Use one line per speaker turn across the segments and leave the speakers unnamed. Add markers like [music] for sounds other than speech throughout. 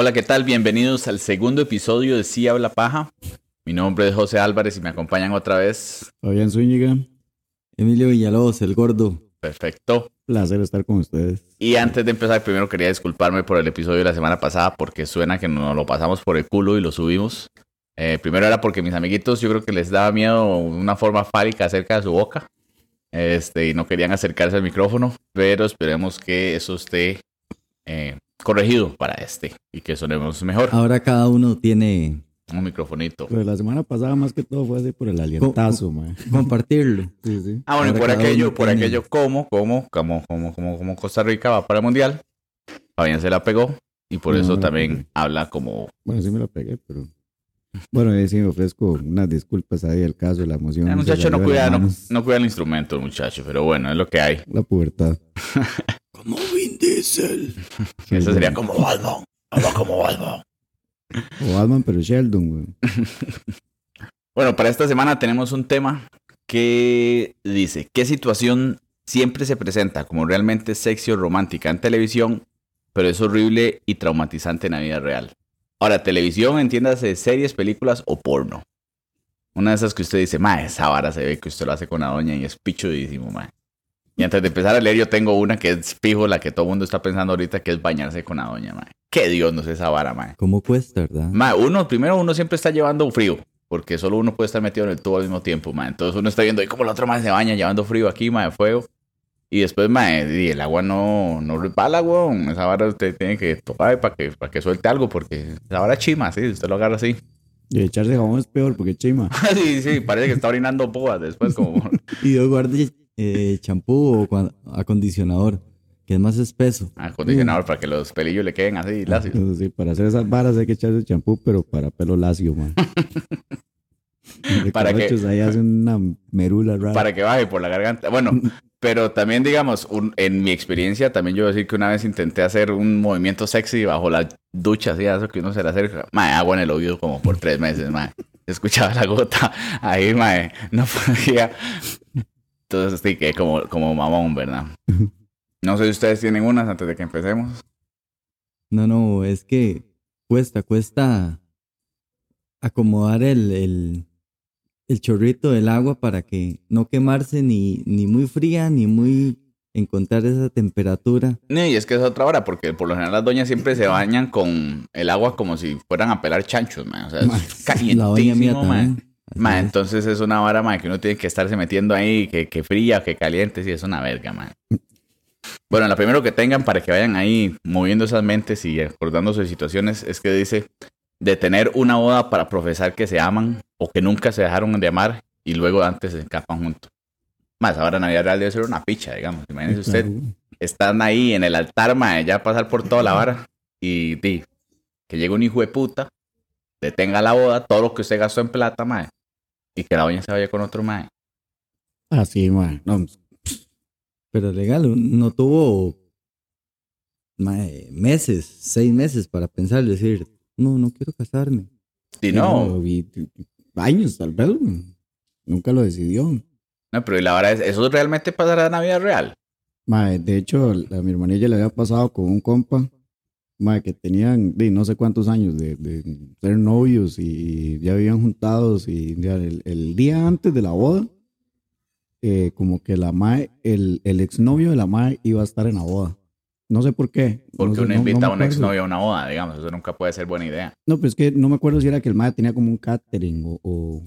Hola, ¿qué tal? Bienvenidos al segundo episodio de Sí Habla Paja. Mi nombre es José Álvarez y me acompañan otra vez.
Fabián Zúñiga, Emilio Villalobos, el gordo.
Perfecto.
Placer estar con ustedes.
Y antes de empezar, primero quería disculparme por el episodio de la semana pasada porque suena que nos lo pasamos por el culo y lo subimos. Eh, primero era porque mis amiguitos yo creo que les daba miedo una forma fálica cerca de su boca. Este, y no querían acercarse al micrófono, pero esperemos que eso esté eh, corregido para este y que sonemos mejor.
Ahora cada uno tiene
Un microfonito.
Pues la semana pasada más que todo fue así por el alientazo, man. compartirlo. [laughs] Sí, sí.
Ah, bueno, y
Ahora
por aquello, por
tiene-
aquello, como, como, como, como, como, como Costa Rica va para el mundial, Fabián se la pegó y por
No,
eso
no,
también habla como.
Bueno, sí me lo pegué, pero... Bueno, ahí sí me ofrezco unas disculpas ahí el caso, la emoción.
El
se
muchacho no cuida, no, no cuida el instrumento, el muchacho, pero bueno, es lo que hay.
La pubertad. [laughs] Como Diesel.
Eso sería como Batman. Habla como Batman.
O Batman, pero Sheldon, güey. [laughs]
Bueno, para esta semana tenemos un tema que dice: ¿Qué situación siempre se presenta como realmente sexy o romántica en televisión, pero es horrible y traumatizante en la vida real? Ahora, televisión, entiéndase series, películas o porno. Una de esas que usted dice, ma, esa vara se ve que usted lo hace con la doña y es pichudísimo, ma. Y antes de empezar a leer, yo tengo una que es fijo, la que todo el mundo está pensando ahorita, que es bañarse con la doña, ma. Qué Dios no es esa vara, ma.
¿Cómo cuesta, verdad?
Ma, uno, primero uno siempre está llevando frío, porque solo uno puede estar metido en el tubo al mismo tiempo, ma. Entonces uno está viendo ahí como la otra madre se baña llevando frío aquí, ma, de fuego. Y después, ma, y el agua no, no resbala, weón. Esa vara usted tiene que tocar para que, para que suelte algo, porque esa vara chima, sí, usted lo agarra así.
Y echarse jabón es peor porque chima. [laughs]
sí, sí, parece que está orinando boas después, como... [laughs]
Y yo eh, champú o acondicionador, que es más espeso.
acondicionador para que los pelillos le queden así, lacios.
Entonces, sí, para hacer esas varas hay que echarse champú, pero para pelo lacio, man. [laughs]
Para que-
ahí hacen una merula rara.
para que baje por la garganta. Bueno, [laughs] pero también, digamos, un- en mi experiencia, también yo voy a decir que una vez intenté hacer un movimiento sexy bajo la ducha, así, eso que uno se le acerca. Mae, agua en el oído como por tres meses, mae. Escuchaba la gota ahí, mae. No podía. Entonces, sí, que como, como mamón, ¿verdad? [laughs] No sé si ustedes tienen unas antes de que empecemos.
No, no, es que cuesta, cuesta acomodar el, el, el chorrito del agua para que no quemarse ni, ni muy fría ni muy encontrar esa temperatura.
No, y es que es otra hora, porque por lo general las doñas siempre se bañan con el agua como si fueran a pelar chanchos, mae. O sea, es [laughs]
La doña mía
calientísimo, mae. Ma,
es.
entonces es una vara, ma, que uno tiene que estarse metiendo ahí, que, que fría, que caliente, sí, es una verga, ma. Bueno, la primero que tengan para que vayan ahí moviendo esas mentes y acordándose de situaciones es que dice de tener una boda para profesar que se aman o que nunca se dejaron de amar y luego antes se escapan juntos. Más ahora Navidad Real debe ser una picha, digamos. Imagínese usted, están ahí en el altar, ma, ya pasar por toda la vara y di, que llegue un hijo de puta, detenga la boda, todo lo que usted gastó en plata, ma, y que la doña se vaya con otro mae.
Ah, sí, man. No, pero legal, no tuvo mae, meses, seis meses para pensar, decir, no, no quiero casarme.
Y no,
y- y- años tal vez. Nunca lo decidió.
no, pero y la vara es, ¿eso realmente pasará en la vida real?
Mae, de hecho, a mi hermanilla le había pasado con un compa, mae, que tenían de, no sé cuántos años de, de ser novios y ya vivían juntados y ya el, el día antes de la boda, eh, como que la mae, el, el exnovio de la mae iba a estar en la boda. No sé por qué.
Porque
no sé,
uno
no- no
invita
me
a un exnovio a una boda, digamos, eso nunca puede ser buena idea.
No, pues es que no me acuerdo si era que el mae tenía como un catering o, o,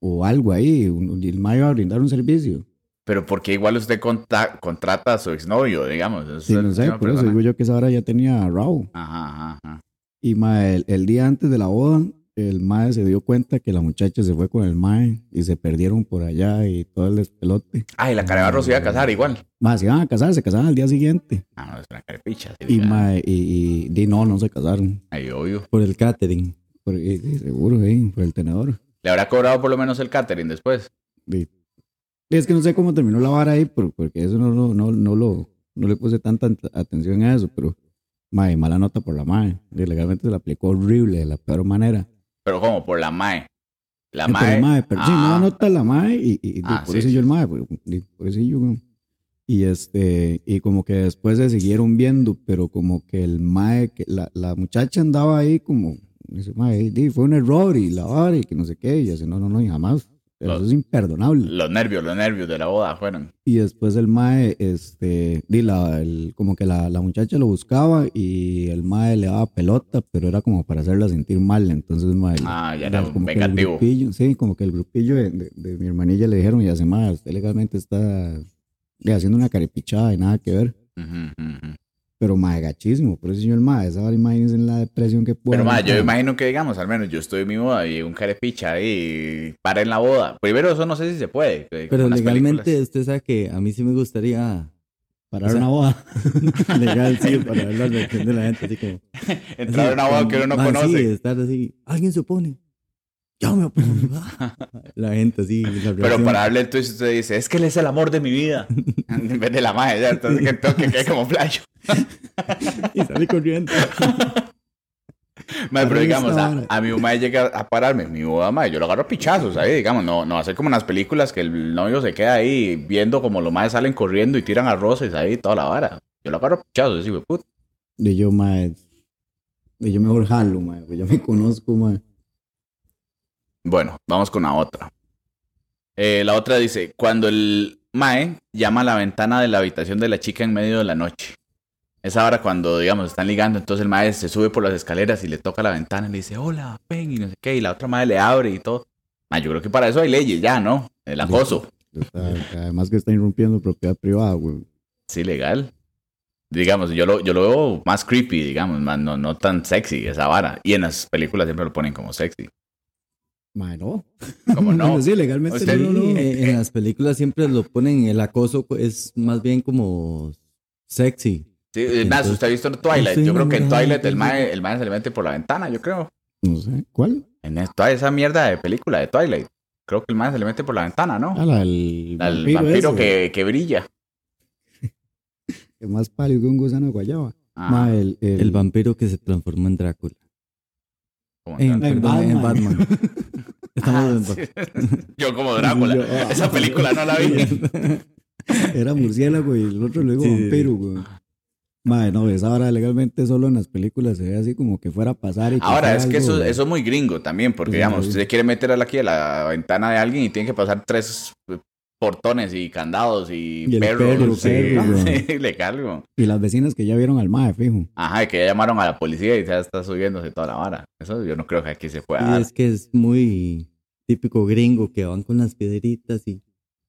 o algo ahí, y el mae iba a brindar un servicio.
Pero porque igual usted conta- contrata a su exnovio, digamos. es
Sí, no sé, por eso
persona.
digo yo que esa hora ya tenía Raw.
Ajá, ajá, ajá.
Y mae, el, el día antes de la boda, el mae se dio cuenta que la muchacha se fue con el mae y se perdieron por allá y todo el despelote.
Ay, la carebarro se iba a casar igual.
Mae, se iban a casar, se casaban al día siguiente.
Ah, no, es una carepicha. sí,
Y mae, y, y, di, no, no se casaron.
Ay, obvio.
Por el catering. Por, y- y seguro, eh, por el tenedor.
¿Le habrá cobrado por lo menos el catering después?
Es que no sé cómo terminó la vara ahí, por- porque eso no, no, no, no lo, no le puse tanta at- atención a eso, pero mae, mala nota por la mae. Legalmente se la aplicó horrible, de la peor manera.
Pero como por la mae. La
Eh, por
mae.
el mae, pero sí,
Ah,
mala nota la mae y, y- y
Ah,
por
sí,
eso
sí.
yo el mae, por, por eso yo. Y este, y como que después se siguieron viendo, pero como que el mae, que la, la muchacha andaba ahí como, dice, mae, fue un error y la vara y que no sé qué, y así, no, no, no, y jamás. Pero eso es imperdonable.
Los nervios, los nervios de la boda fueron.
Y después el mae, este, di, la, el, como que la, la muchacha lo buscaba y el mae le daba pelota, pero era como para hacerla sentir mal. Entonces, mae,
Ah, ya era
como que el
vengativo.
grupillo, sí, como que el grupillo de, de- de mi hermanilla le dijeron, ya se mae, usted legalmente está di, haciendo una carepichada y nada que ver.
Ujú, ujú, ujú.
Pero mae, gachísimo. Por eso, señor mae, esa vara, imagínense la depresión que puede.
Pero ma, yo imagino que digamos, al menos yo estoy en mi boda y un carepicha ahí para en la boda. Primero eso no sé si se puede. eh,
Pero legalmente
películas.
usted sabe que a mí sí me gustaría
Para
o sea-
una boda. [laughs] Legal, sí, para ver la reacción de la gente, así como. [laughs]
Entrar a una boda que uno no
Ah, Sí,
conoce.
estar así. Alguien se opone. Yo me opongo. la gente así. la
Pero para darle el twist usted dice, es que él es el amor de mi vida. en vez de la madre, ya, entonces que tengo que como playo. [laughs]
Y salí corriendo.
Mae, pero digamos, a, a mi mamá llega a pararme, mi boda, mae, yo lo agarro a pichazos ahí, digamos, no, no hacer como en las películas que el novio se queda ahí viendo como los madres salen corriendo y tiran arroces ahí, toda la vara. Yo lo agarro a pichazos, digo, puta.
Y yo, mae. Y yo mejor jalo, mae. Pues yo me conozco, mae.
Bueno, vamos con la otra. Eh, la otra dice, cuando el mae llama a la ventana de la habitación de la chica en medio de la noche. Esa hora cuando, digamos, están ligando, entonces el mae se sube por las escaleras y le toca la ventana y le dice, hola, ven, y no sé qué, y la otra mae le abre y todo. Yo creo que para eso hay leyes ya, ¿no? El acoso.
Además que está irrumpiendo propiedad privada, güey.
Sí, legal. Digamos, yo lo, yo lo veo más creepy, digamos, más no, no tan sexy esa vara. Y en las películas siempre lo ponen como sexy.
Mae, no.
Como [laughs] no.
Bueno, sí, legalmente no, no.
Eh, en las películas siempre lo ponen, el acoso es más bien como sexy.
Sí, es más,
Entonces,
usted ha visto Twilight.
estoy
Yo creo que en Twilight el mae, el mae se le mete por la ventana, yo creo.
No sé. ¿Cuál?
En es- toda esa mierda de película de Twilight. Creo que el mae se le mete por la ventana, ¿no?
Ah, la del
Al
vampiro,
vampiro
ese,
que, que brilla. [laughs]
que más pálido que un gusano de guayaba.
Ah,
Mae, el, el,
El vampiro que se transformó en Drácula. En, en
Batman.
Batman. [laughs] Estamos
Ah,
en
sí. [laughs] Yo como Drácula.
Yo, ah.
Esa película no la vi. [laughs]
Era murciélago y el otro luego
Sí,
vampiro, güey. Mae, no, esa hora legalmente solo en las películas se ve así como que fuera a pasar y
Ahora, es que
algo-
eso, eso es muy gringo también, porque
Sí,
digamos,
sí.
usted quiere meter aquí a la ventana de alguien y tiene que pasar tres portones y candados y,
Y
perros.
perro,
sí, [laughs] legal, güey.
Y las vecinas que ya vieron al mae, fijo.
Ajá, y que ya llamaron a la policía y ya está subiéndose toda la vara. Eso yo no creo que aquí se pueda
Y
dar.
es que es muy típico gringo que van con las piedritas y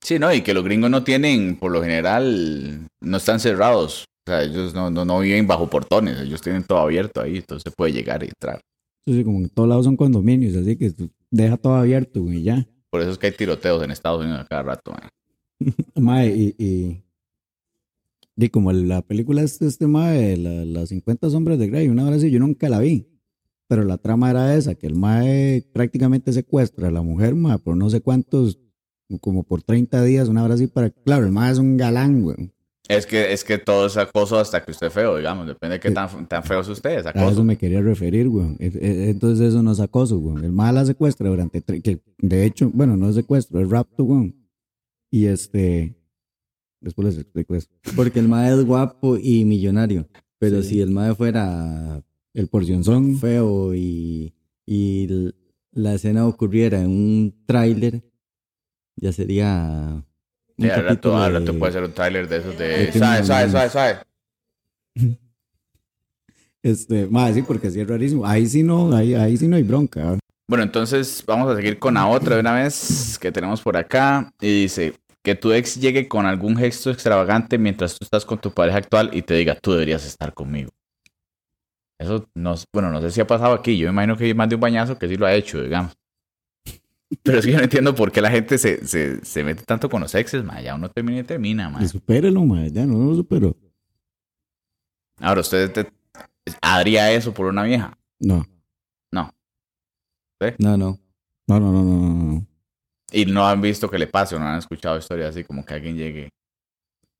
Sí, no, y que los gringos no tienen, por lo general, no están cerrados. O sea, ellos no, no, no viven bajo portones, ellos tienen todo abierto ahí, entonces puede llegar y entrar.
Sí, sí, como en todos lados son condominios, así que deja todo abierto, güey, ya.
Por eso es que hay tiroteos en Estados Unidos cada rato. [laughs]
Mae, y, y, y como la película este, este mae, la, las 50 sombras de Grey, una hora así, yo nunca la vi. Pero la trama era esa, que el mae prácticamente secuestra a la mujer, mae, por no sé cuántos, como por 30 días, una hora así para... Claro, el mae es un galán, güey.
Es que, es que todo es acoso hasta que usted es feo, digamos, depende de qué tan, tan feo es usted, es
A eso
acoso.
me quería referir, güey. E- Entonces eso no es acoso, güey. El mae la secuestra durante... que De hecho, bueno, no es secuestro, es rapto, güey. Y este... Después les explico eso.
porque el mae es guapo y millonario. Pero
Sí.
si el mae fuera
El porcionzón...
feo y, y la escena ocurriera en un tráiler, ya sería un
al rato, al rato
de-
puede ser un tráiler de esos
de
suave,
Manuel.
suave, suave.
Este, más sí, porque sí es rarísimo. Ahí sí no, ahí, ahí sí no hay bronca.
Bueno, entonces vamos a seguir con la otra de una vez que tenemos por acá. Y dice que tu ex llegue con algún gesto extravagante mientras tú estás con tu pareja actual y te diga, tú deberías estar conmigo. Eso, no, bueno, no sé si ha pasado aquí. Yo me imagino que hay más de un bañazo que sí lo ha hecho, digamos. Pero es que yo no entiendo por qué la gente se, se, se mete tanto con los exes, ma. Ya uno termina y termina, ma.
Y supérelo, ma, ya no lo superó.
Ahora, ¿usted te- haría eso por una vieja?
No,
No, no.
no, no, no, no, no, no.
Y no han visto que le pase o no han escuchado historias así como que alguien llegue.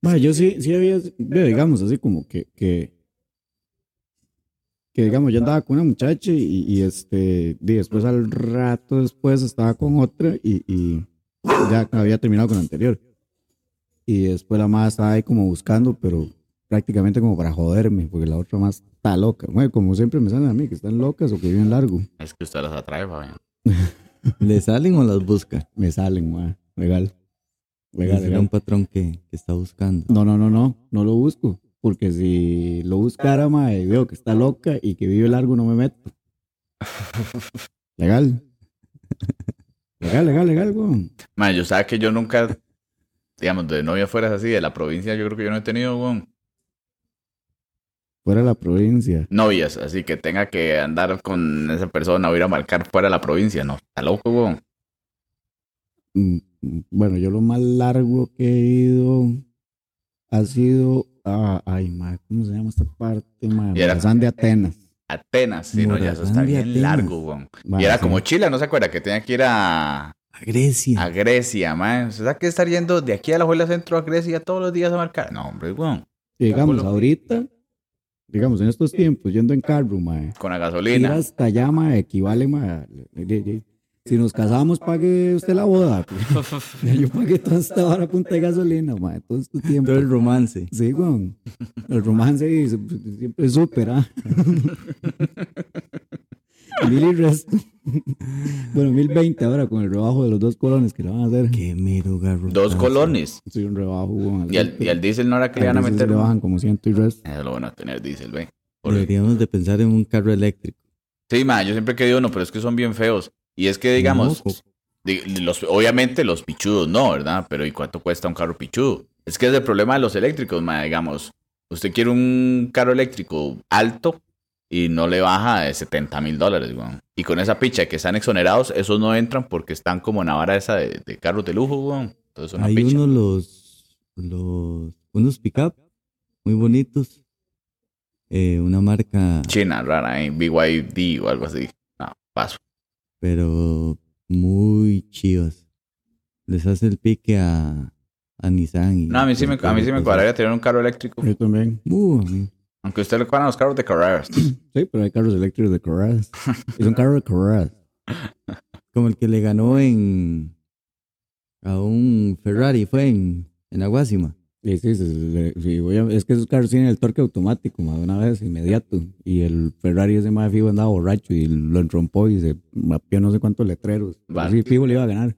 Ma, yo sí, sí había, digamos, así como que, que, que digamos, yo andaba con una muchacha y, y este, y después al rato después estaba con otra y, y ya había terminado con la anterior. Y después la madre estaba ahí como buscando, pero prácticamente como para joderme, porque la otra más está loca. Bueno, como siempre me salen a mí, que están locas o que viven largo.
Es que usted las atrae, Fabián. [laughs]
¿Le salen o las busca?
Me salen, madre. Legal. Legal.
un patrón que, que está buscando.
No, no, no, no, no lo busco. Porque si lo buscara, mae, y veo que está loca y que vive largo, no me meto. [laughs] Legal. Legal, legal, legal, weón.
Yo sabía que yo nunca, digamos, de novia fueras así, de la provincia, yo creo que yo no he tenido, weón,
Fuera de la provincia.
novias, así que tenga que andar con esa persona o ir a marcar fuera de la provincia, no, está loco, weón.
Mm, mm, Bueno, yo lo más largo que he ido ha sido. Ah, ay, mae, ¿cómo se llama esta parte?
Y era-
Morazán de Atenas.
Atenas, sí, no, ya eso está bien
Atenas.
largo, weón. Y era
sí.
como Chile, ¿no se acuerda? Que tenía que ir a,
A Grecia.
a Grecia, man. ¿Usted sabe que estar yendo de aquí a la Juela Centro a Grecia todos los días a marcar? No, hombre, weón.
Digamos, ahorita, digamos, en estos tiempos, yendo en carro, mae.
Con la
Ir
gasolina.
hasta allá, mae, equivale, mae. A- Si nos casamos, pague usted la boda. [laughs] Yo pagué toda esta hora a punta de gasolina, mae, todo este tiempo.
Todo el romance.
Sí, weón. El romance se- siempre supera. [laughs] Mil y resto. Bueno, mil veinte ahora con el rebajo de los dos colones que le van a hacer.
Qué mero garro.
Dos colones.
Sí, un rebajo, weón.
Y al, y al diésel no era que le iban a meter.
le bajan como ciento y resto.
Eso es lo bueno de tener diésel, ve.
Deberíamos de pensar en un carro eléctrico.
Sí, ma, yo siempre he querido uno, pero es que son bien feos. Y es que, digamos, di- los, obviamente los pichudos no, ¿verdad? Pero ¿y cuánto cuesta un carro pichudo? Es que es el problema de los eléctricos, ma, digamos. Usted quiere un carro eléctrico alto y no le baja de 70 mil dólares, weón. Y con esa picha que están exonerados, esos no entran porque están como en la vara esa de, de carros de lujo, weón. Entonces, una
Hay
picha.
unos los, los unos pick-up muy bonitos. Eh, una marca,
China, rara, ¿eh? BYD o algo así. No, paso.
Pero muy chivas. Les hace el pique a, a Nissan. y-
No, a mí sí me, a mí sí me cuadraría tener un carro eléctrico.
Yo también.
Uh.
Aunque usted le cuadran los carros de carreras. [clears throat]
Sí, pero hay carros eléctricos de carreras. [laughs] Es un carro de carreras.
Como el que le ganó en a un Ferrari, fue en, en Aguasima.
Sí, sí, sí, sí, sí, voy a- es que esos carros tienen el torque automático, más de una vez, inmediato. Y el Ferrari ese más fijo andaba borracho y lo entrompó y se mapeó no sé cuántos letreros.
Vale.
Sí, fijo le iba a ganar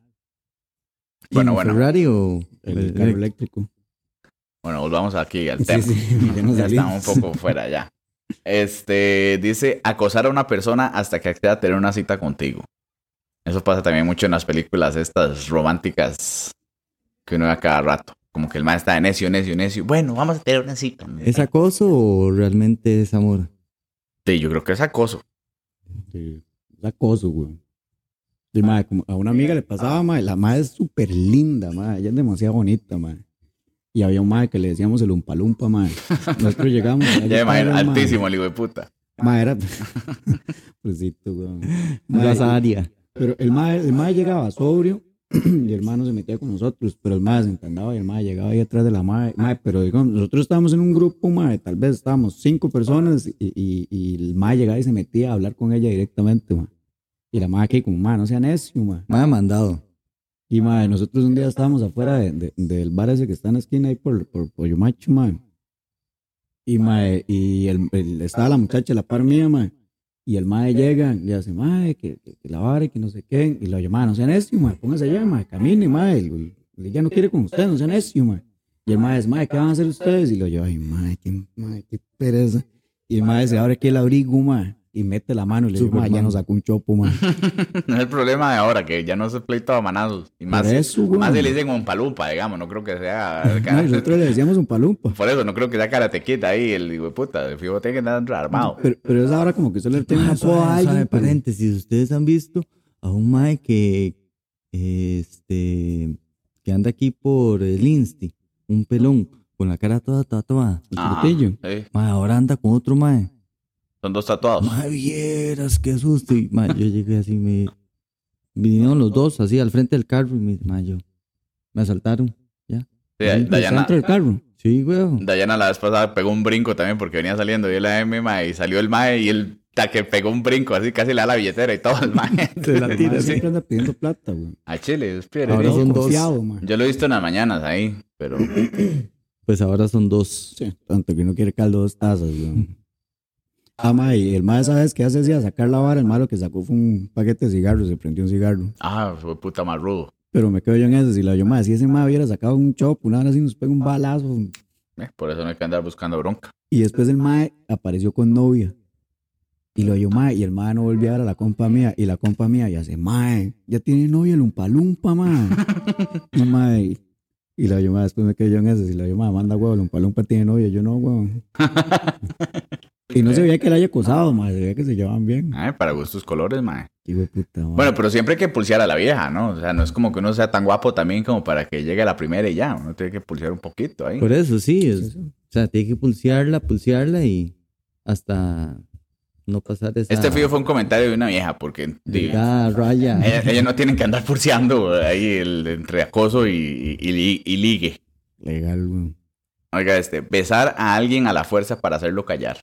Bueno,
¿En
bueno.
Ferrari o
el,
el-
carro
el-
eléctrico.
Bueno, volvamos aquí al tema.
sí, [laughs] ya
estamos un poco fuera ya. Este dice acosar a una persona hasta que acceda a tener una cita contigo. Eso pasa también mucho en las películas estas románticas que uno ve a cada rato. Como que el man está de necio, necio, necio. Bueno, vamos a tener una cita.
¿Es acoso o realmente es amor?
Sí, yo creo que es acoso.
Sí, es acoso, güey. Como a una amiga le pasaba, mae, la madre es súper linda, mae, ella es demasiado bonita, mae. Y había un mae que le decíamos el umpalumpa, mae. Nosotros llegamos. [laughs] allá
Ya
estaba, mae.
altísimo el hijo de puta.
Mae, era. [laughs] Pobrecito, güey.
Área.
Pero el mae, el mae llegaba sobrio [clears throat] y el mae no se metía con nosotros, pero el mae se entendaba y el mae llegaba ahí atrás de la mae. mae pero digamos, nosotros estábamos en un grupo, mae, tal vez estábamos cinco personas y, y, y el mae llegaba y se metía a hablar con ella directamente, mae. Y la mae aquí como, mae, no sea necio, mae.
Me ha mandado.
Y mae, nosotros un día estábamos afuera de- de- del bar ese que está en la esquina ahí por, por Pollo Macho, mae. Y mae, y el, el- estaba la muchacha a la par mía, mae. Y el mae llega y le hace, mae, que, que, que la vara que no sé qué. Y lo llama, no sea necio, mae, póngase allá, mae, camine, mae. el- el- Ella no quiere con usted, no sea necio, mae. Y el mae dice, mae, ¿qué van a hacer ustedes? Y lo yo, ay, mae, qué, mae, qué pereza. Y el mae se abre aquí el abrigo, mae, y mete la mano y le dice, mae, ya nos sacó un chopo, mae. [laughs]
No es el problema de ahora, que ya no se pleito a manazos. Y más,
eso, güey.
más si le dicen un palupa, digamos. No creo que sea. [laughs]
No, nosotros le decíamos un palumpa.
Por eso, no creo que sea karatequita ahí, el hijo de puta. De fijo tiene que andar armado.
Pero, pero es ahora como que usted le tiene una
Ah,
a alguien. pero-
paréntesis, ustedes han visto a un mae que este que anda aquí por el Insti, un pelón con la cara toda tatuada.
El frutillo.
sí.
Mae, ahora anda con otro mae.
Son dos tatuados.
Mae, vieras qué susto. Y, yo llegué así, me vinieron los dos así al frente del carro y me, mae, yo, me asaltaron. Ya.
Sí,
Ahí, pues,
Dayana,
dentro del carro.
Sí, weón.
Dayana la vez pasada pegó un brinco también porque venía saliendo y la M, y salió el mae y el que pegó un brinco, así casi le da la billetera y todo el mae. [laughs]
Se la tira así.
siempre anda pidiendo plata, güey.
A Chile, es
Ahora
piedrero.
son dos.
Yo lo he visto en las mañanas ahí, pero [clears throat]
Pues ahora son dos.
Sí, tanto que uno quiere caldo dos tazas, güey. Ah, mae, y el mae, ¿sabes qué hace? A sacar la vara, el malo que sacó fue un paquete de cigarros, se prendió un cigarro.
ah, fue puta más rudo.
Pero me quedo yo en eso, si la yo, mae, si ese mae hubiera sacado un chop, una hora así nos pega un balazo.
Eh, por eso no hay que andar buscando bronca.
Y después el mae apareció con novia. Y lo yo, mae, y el mae no volvió a ver a la compa mía. Y la compa mía ya hace, mae, ya tiene novia el lumpa lumpa, mae. y mae, y la yo, mae, después me quedé yo en eso. Si la yo, mae, manda huevo, el lumpa lumpa tiene novia. Yo no, huevo. [laughs] y no se veía que la haya acosado, mae, se veía que se llevaban bien.
Ay, para gustos colores, mae.
Hijo de puta, mae.
Bueno, pero siempre hay que pulsear a la vieja, ¿no? O sea, no es como que uno sea tan guapo también como para que llegue a la primera y ya. Uno tiene que pulsear un poquito ahí.
Por eso sí. es- o sea, tiene que pulsearla, pulsearla y hasta no pasar esa.
Este fío fue un comentario de una vieja, porque
delgada raya. [laughs]
ellas, ellas no tienen que andar pulseando ahí el, entre acoso y, y, y- y ligue.
Legal, güey.
Oiga, este, besar a alguien a la fuerza para hacerlo callar.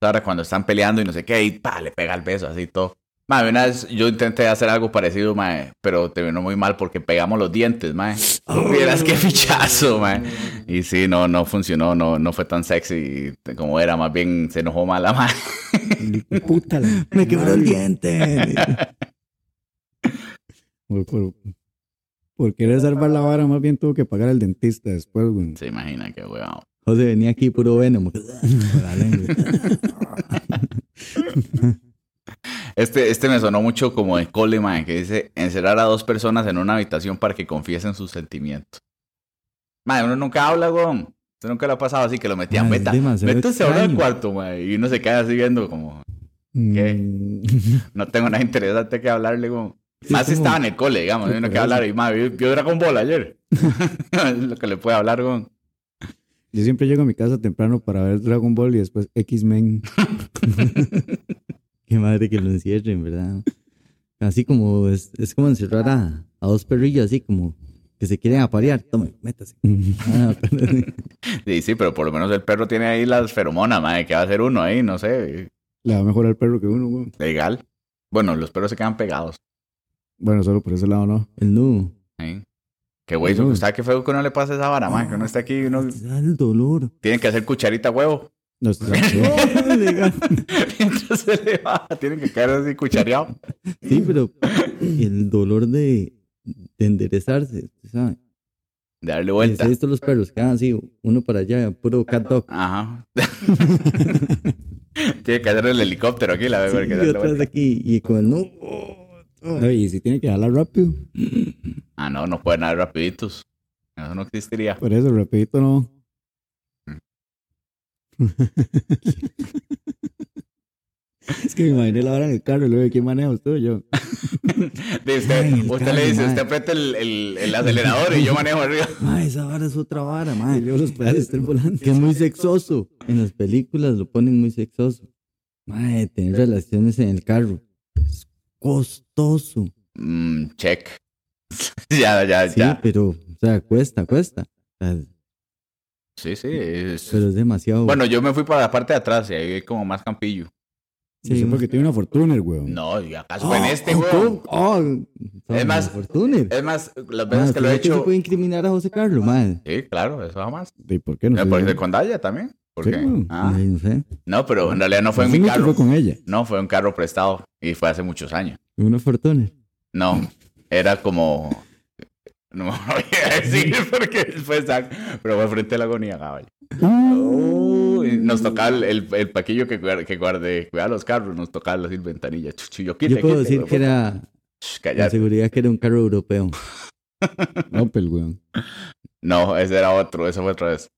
Ahora cuando están peleando y no sé qué, y pa, le pega el beso, así todo. Mae, una vez yo intenté hacer algo parecido, mae, pero terminó muy mal porque pegamos los dientes, mae. [gasps] Vieras qué fichazo, mae. Y sí, no, no funcionó, no, no fue tan sexy como era, más bien se enojó mal la mae. [laughs]
Puta, la- [laughs]
Me quebró el diente. [laughs]
Por, por, por querer salvar la vara, más bien tuvo que pagar al dentista después, güey.
Se imagina que weón.
José venía aquí puro venom.
Este, este me sonó mucho como de cole, mae, que dice encerrar a dos personas en una habitación para que confiesen sus sentimientos. Mae, uno nunca habla, weón. Usted nunca lo ha pasado así que lo metían,
demasiado
métase ahora al cuarto, mae. Y uno se queda así viendo como, ¿Qué?
Mm,
no tengo nada interesante que hablarle, weón.
Sí,
Más si
como-
estaba en el cole, digamos,
Sí,
uno que hablar y mae, vio, Dragon Ball ayer. [laughs] es lo que le puede hablar, weón.
Yo siempre llego a mi casa temprano para ver Dragon Ball y después X-Men. [laughs]
Qué madre que lo encierren, ¿verdad? Así como es, es como encerrar a, a dos perrillos así como que se quieren aparear. Tome, métase. [laughs] Ah, pero-
Sí, sí, pero por lo menos el perro tiene ahí las feromonas, mae, que va a hacer uno ahí, no sé,
Le va mejor al perro que uno, güey.
legal. Bueno, los perros se quedan pegados.
Bueno, solo por ese lado no.
el nudo.
¿sí? Qué güey. ¿sabes qué feo que no le pase esa vara, mae? Que uno está aquí y uno
el dolor.
tiene que hacer cucharita huevo.
No, está-. [laughs]
Mientras se le va, tiene que caer así cuchareado.
Sí, pero el dolor de, de enderezarse, ¿sabes?
De darle
¿Se
vuelta.
visto los perros que van así, uno para allá, puro cat dog?
Ajá. [laughs] tiene que hacer el helicóptero aquí, la
Sí,
vez que
y otra vez aquí, y con el nudo. Oh.
No, y si tiene que jalar rápido.
Ah, no, no pueden dar rapiditos. Eso no existiría.
Por eso, rapidito no. es que me imaginé la hora en el carro y luego, ¿quién maneja usted o yo? [laughs]
De usted,
Ay, el
usted
carro,
le dice, usted aprieta el, el, el acelerador y yo manejo arriba. [laughs]
Ma, esa vara es otra vara, ma.
luego los pedales del volante.
Que es muy sexoso. En las películas lo ponen muy sexoso. Ma, tener relaciones en el carro. Costoso.
Mm, check. [laughs] ya, ya,
Sí,
ya.
pero, o sea, cuesta, cuesta. O sea,
Sí, sí. es-
pero es demasiado.
Bueno, yo me fui para la parte de atrás y ahí hay como más campillo.
Sí, sí, porque tiene una fortuna, güey.
No, y acaso fue en este,
Oh,
weón.
Oh,
Es más,
Fortuna.
Es más, las veces que lo he
¿usted cree se
hecho.
puede incriminar a José Carlos, ma?
Sí, claro, eso jamás.
¿Y por qué no?
Eh,
sé?
Por de Condaya también. ¿Por
Sí,
qué?
weón.
Ah,
no
pero en realidad no fue en mi carro.
fue con ella.
No, fue un carro prestado y fue hace muchos años.
Una fortuna.
No, era como. No me voy a decir [laughs] porque después. sac- Pero fue frente a la agonía, caballo. Nos tocaba el, el, el paquillo que, guarde, que guarde, cuidaba los carros, nos tocaba las ventanillas. Chuchu, yo quite,
Yo puedo
quite,
decir que era, con seguridad que era un carro europeo. [laughs]
Opel, güey.
No, ese era otro, eso fue otra vez.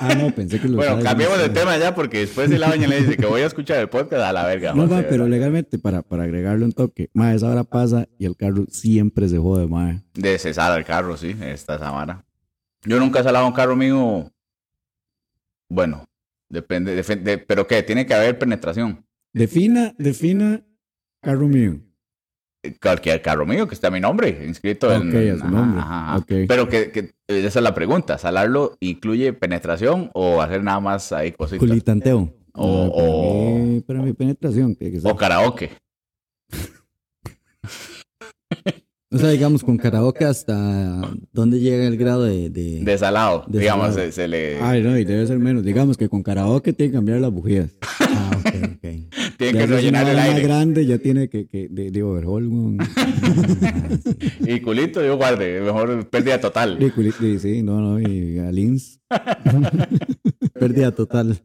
Ah, no, pensé que lo
Bueno, cambiemos de tema ya porque después si la doña le dice que voy a escuchar el podcast a la verga.
No, ma, pero legalmente, para, para agregarle un toque, ma, esa hora pasa y el carro siempre se jode, ma.
De cesar al carro, sí, esta Samara. Yo nunca he salado un carro mío. Bueno, depende, defe- de- pero ¿qué? Tiene que haber penetración.
Defina, defina carro mío.
Cualquier carro mío que esté a mi nombre, inscrito en.
Ok, a su nombre. Ok.
Pero que, que- esa es la pregunta. ¿Salarlo incluye penetración o hacer nada más ahí cositas?
Culitanteo.
O,
para,
o,
para mi penetración, tiene que ser.
o karaoke. [laughs]
O sea, digamos, con karaoke hasta dónde llega el grado de... de-
Desalado.
Desalado.
Digamos, se, se le.
Ay, no, y debe ser menos. Digamos que con karaoke tiene que cambiar las bujías. [laughs]
Ah, ok, ok.
Tiene que rellenar el aire.
grande ya tiene que, que de, de overhaul. [laughs] [laughs]
Y culito, yo guarde. Mejor pérdida total.
Sí, culi- sí, sí, no, no, y Alins. [laughs]
Pérdida total.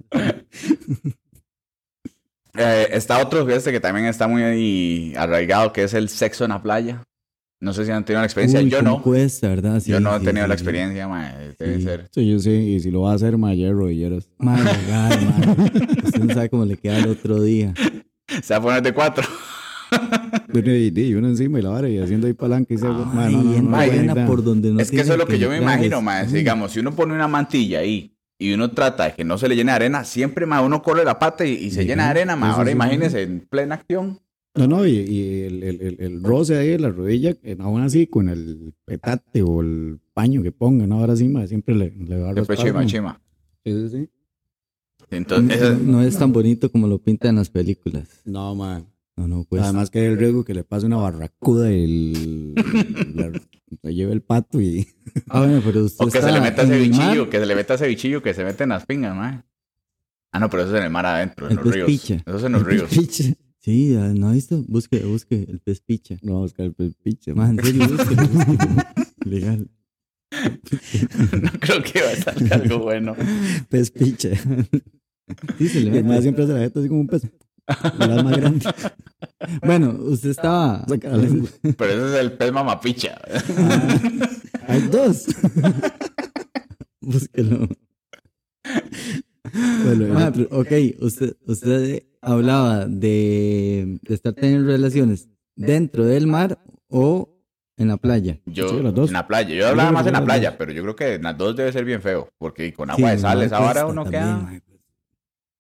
Eh, está otro este que también está muy arraigado, que es el sexo en la playa. No sé si han tenido la experiencia.
Uy,
yo no.
cuesta, ¿verdad? Sí,
yo no he tenido
sí,
la
sí.
experiencia, mae. Debe
Sí.
ser.
Sí, yo sí, y si lo va a hacer, ma, ya
legal, [laughs] mae. [laughs] Usted no sabe cómo le queda el otro día. [laughs]
Se va a poner de cuatro.
Bueno, y, y uno encima y la vara y haciendo ahí palanca y se ma, no,
por donde no
es que eso es lo que yo me imagino.
Uy,
Digamos, si uno pone una mantilla ahí y uno trata de que no se le llene de arena, siempre, mae, uno corre la pata y, y se
Sí,
llena de arena,
eso
Ahora imagínese en plena acción.
No, no, y, y el, el, el, el roce ahí en la rodilla, aún así con el petate o el paño que pongan, ahora sí, ma, siempre le, le va a
Después chima,
ma.
chima.
Sí, sí, sí.
Entonces,
No, no es tan bonito como lo pintan en las películas.
No, man.
No, no, pues.
Además que hay el riesgo que le pase una barracuda y el, la- se lleve el pato y...
Ah, bueno, pero usted
o que se
está
le meta ese bichillo, que se le meta ese bichillo que se mete en las pingas, mae. Ah, no, pero eso es en el mar adentro, en
El
los ríos.
picha.
Eso es en los ríos.
Piche.
Sí, ah, ¿no ha visto? Busque, busque el pez picha.
No, Oscar, el pez piche.
Más
man.
en serio, busque, busque. [laughs] Legal.
no creo que va a salir algo [laughs] bueno.
Pez piche.
Sí, se le
además siempre se la jeta así como un pez. La más grande.
Bueno, usted estaba.
Pero ese es el pez mamapicha.
Hay dos. [laughs]
Búsquelo.
Bueno,
Ah,
otro-
ok, usted, usted hablaba de, de estar teniendo relaciones dentro del mar o en la playa.
Yo,
Sí, las dos.
en la playa. Yo hablaba más en la playa,
dos.
pero yo creo que en las dos debe ser bien feo. Porque con
Sí,
agua de sal, esa
cuesta
uno
también,
queda.
mae.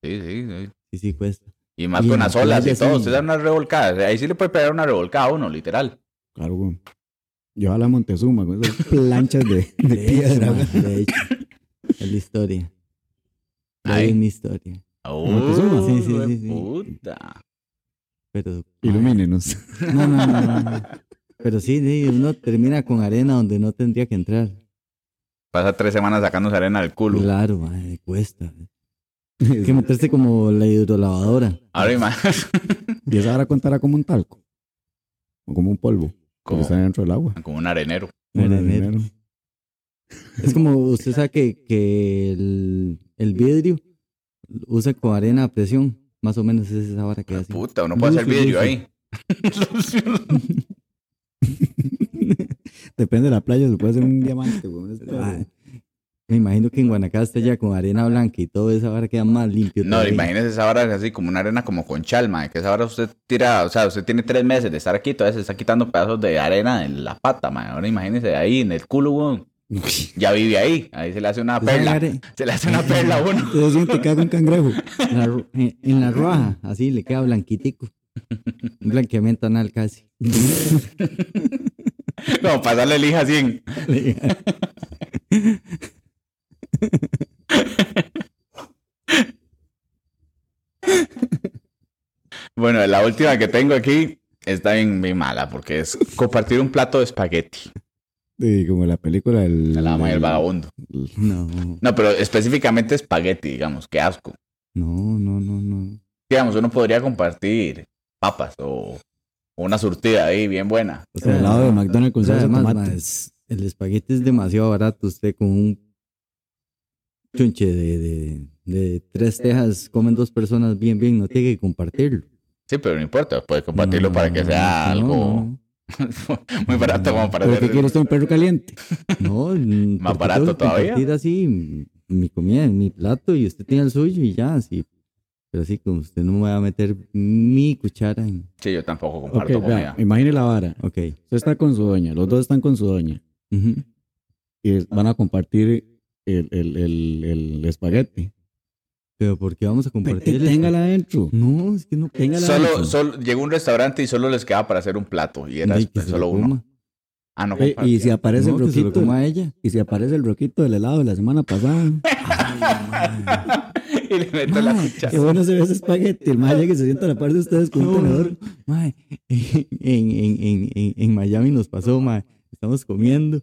Sí, sí, sí.
Sí, sí, cuesta.
Y más
Y
con las olas y todo. Usted da una revolcada. Ahí sí le puede pegar una revolcada a uno, literal.
Claro, güey. Yo a la Montezuma con esas [laughs] planchas de, de piedra.
de hecho. Es la historia.
Ay.
vi mi historia.
Uh,
Sí, sí, sí, sí.
puta.
Pero.
Ilumínenos.
No, no, no, no, no. [laughs] Pero sí, sí, uno termina con arena donde no tendría que entrar.
Pasa tres semanas sacándose arena del culo.
Claro, mae, cuesta. [laughs] Hay que meterse como la hidrolavadora.
Ahora imagínate. [laughs]
Y esa ahora contará como un talco. O como un polvo.
Como,
está dentro del agua.
como un arenero.
Un
Arenero.
arenero.
Es como usted sabe que, que el, el vidrio usa con arena a presión. Más o menos es esa vara que hace.
Puta, uno puede hacer vidrio
Lucio.
ahí. [laughs]
Depende de la playa, se puede hacer un diamante, güey. [laughs]
Me imagino que en Guanacaste ya con arena blanca y todo esa vara queda más limpio.
No,
todavía.
imagínese esa vara así como una arena como con chalma, que esa vara usted tira, o sea, usted tiene tres meses de estar aquí, todavía se está quitando pedazos de arena en la pata, man. Ahora imagínese ahí en el culo, weón. [laughs] Ya vive ahí, ahí se le hace una perla, se le hace una [laughs] perla a uno. [laughs]
Haga un cangrejo.
la ru- en, en la roja, así le queda blanquitico. Un blanqueamiento anal casi.
Como pasarle lija así. en- Bueno, la última que tengo aquí está bien, bien mala, porque es compartir un plato de espagueti.
Como la película del...
La dama y el vagabundo.
No,
No, pero específicamente espagueti, digamos, qué asco.
no, no, no, no.
Digamos, uno podría compartir papas o, una surtida ahí bien buena.
O
El helado de McDonald's con salsa tomate.
el espagueti es demasiado barato. Usted con un chunche de, de, de tres tejas comen dos personas bien, bien. No tiene que compartirlo.
Sí, pero no importa, puedes compartirlo
No,
para que sea
no,
algo [laughs] muy barato como para
¿Pero qué quiere usted, un perro [laughs] caliente?
No,
Más barato todavía.
así mi comida en mi plato y usted tiene el suyo y ya, así. Pero así como usted no me va a meter mi cuchara en...
Sí, yo tampoco comparto
vea,
comida.
imagine la vara.
Ok.
Usted está con su doña, los dos están con su doña.
ujú.
Y es- van a compartir el, el, el, el espagueti.
Pero ¿por qué vamos a compartir?
Téngala adentro.
No, es que no.
Téngala
Solo,
adentro.
solo llegó un restaurante y solo les quedaba para hacer un plato y era
Ay, que se
solo
lo
uno. Ah, no,
Eh, y si aparece
No,
el
que se lo
roquito,
coma ella.
y si aparece el roquito del helado de la semana pasada, [laughs]
y le meto la cuchara.
Qué bueno se ve ese espagueti. El mae llega y se sienta a la par de ustedes con un tenedor.
Mae, en, en, en, en, en Miami nos pasó, mae. Estamos comiendo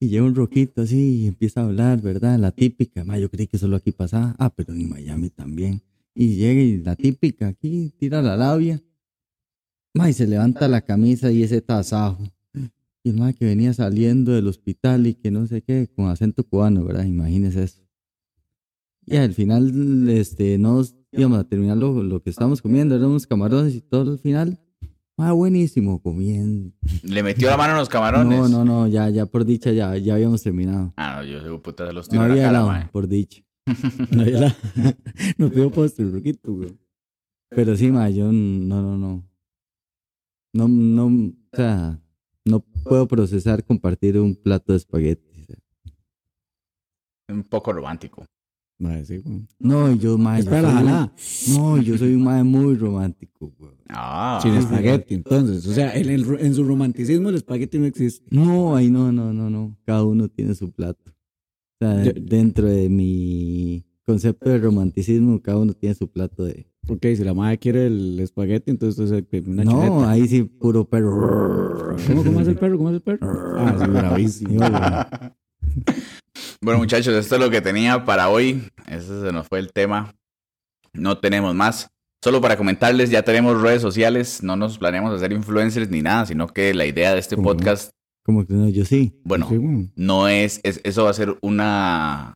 y llega un roquito así y empieza a hablar, ¿verdad? La típica, mae, yo creí que solo aquí pasaba. Ah, pero en Miami también. Y llega y la típica aquí, tira la labia. Mae, se levanta la camisa y ese tasajo. Y mae que venía saliendo del hospital y que no sé qué, con acento cubano, ¿verdad? Imagínese eso. Y al final, este, nos íbamos a terminar lo, lo que estábamos comiendo, eran unos camarones y todo al final. Ah, buenísimo, comiendo.
Le metió la mano en los camarones.
No, no, no, ya, ya por dicha, ya, ya habíamos terminado.
Ah, no, yo soy puta de los
No
tiros en la
había
cara,
helado,
mae.
por dicha. [laughs]
No, ya la- [laughs] no pidió postre, el roquito, güey.
Pero sí, ma, yo no, no, no. No, no, o sea, no puedo procesar compartir un plato de espagueti.
Un poco romántico.
Mae, sí, güey.
No, yo, ma, yo
Espera la
soy-
jalada.
No, yo soy un mae muy romántico, güey.
Ah,
Sin espagueti, entonces. O sea, en, el- en su romanticismo el espagueti no existe.
No, ahí no, no, no, no. Cada uno tiene su plato. O sea,
Yo-
dentro de mi concepto de romanticismo, cada uno tiene su plato de...
Ok, si la madre quiere el espagueti, entonces es una
no,
chuleta.
ahí sí, puro perro.
¿Cómo, ¿Cómo es el perro? ¿Cómo es el perro? Ah, bravísimo. [laughs]
Bueno, muchachos, esto es lo que tenía para hoy. Ese se nos fue el tema. No tenemos más. Solo para comentarles, ya tenemos redes sociales. No nos planeamos hacer influencers ni nada, sino que la idea de este podcast,
Como que no, yo sí.
bueno,
Sí,
no es, es- eso va a ser una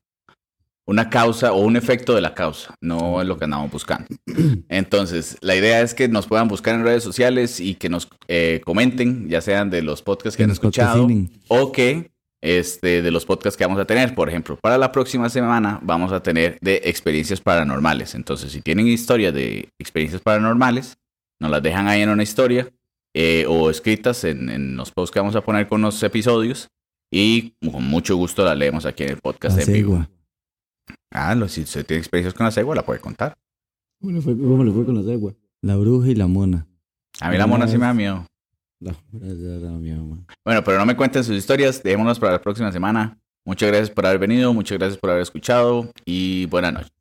una causa o un efecto de la causa, no es lo que andamos buscando. [clears throat] Entonces, la idea es que nos puedan buscar en redes sociales y que nos eh, comenten, ya sean de los podcasts que,
Que
han escuchado
patrocinen.
o que este, de los podcasts que vamos a tener. Por ejemplo, para la próxima semana vamos a tener de experiencias paranormales. Entonces, si tienen historias de experiencias paranormales, nos las dejan ahí en una historia eh, o escritas en, en los posts que vamos a poner con los episodios y con mucho gusto las leemos aquí en el podcast
La
en vivo. Ah, lo- si usted tiene experiencias con la cegua, la puede contar.
¿Cómo le fue, cómo le fue con la cegua?
La bruja y la mona.
A mí la mona sí me da miedo.
No, gracias a mi mamá.
Bueno, pero no me cuenten sus historias, dejémonos para la próxima semana. Muchas gracias por haber venido, muchas gracias por haber escuchado y buenas noches.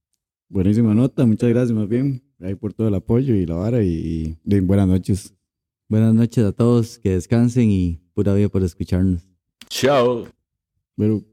Buenísima nota, muchas gracias más bien. Ahí por todo el apoyo y la vara y, y buenas noches.
Buenas noches a todos, que descansen y pura vida por escucharnos.
Chao.
Pero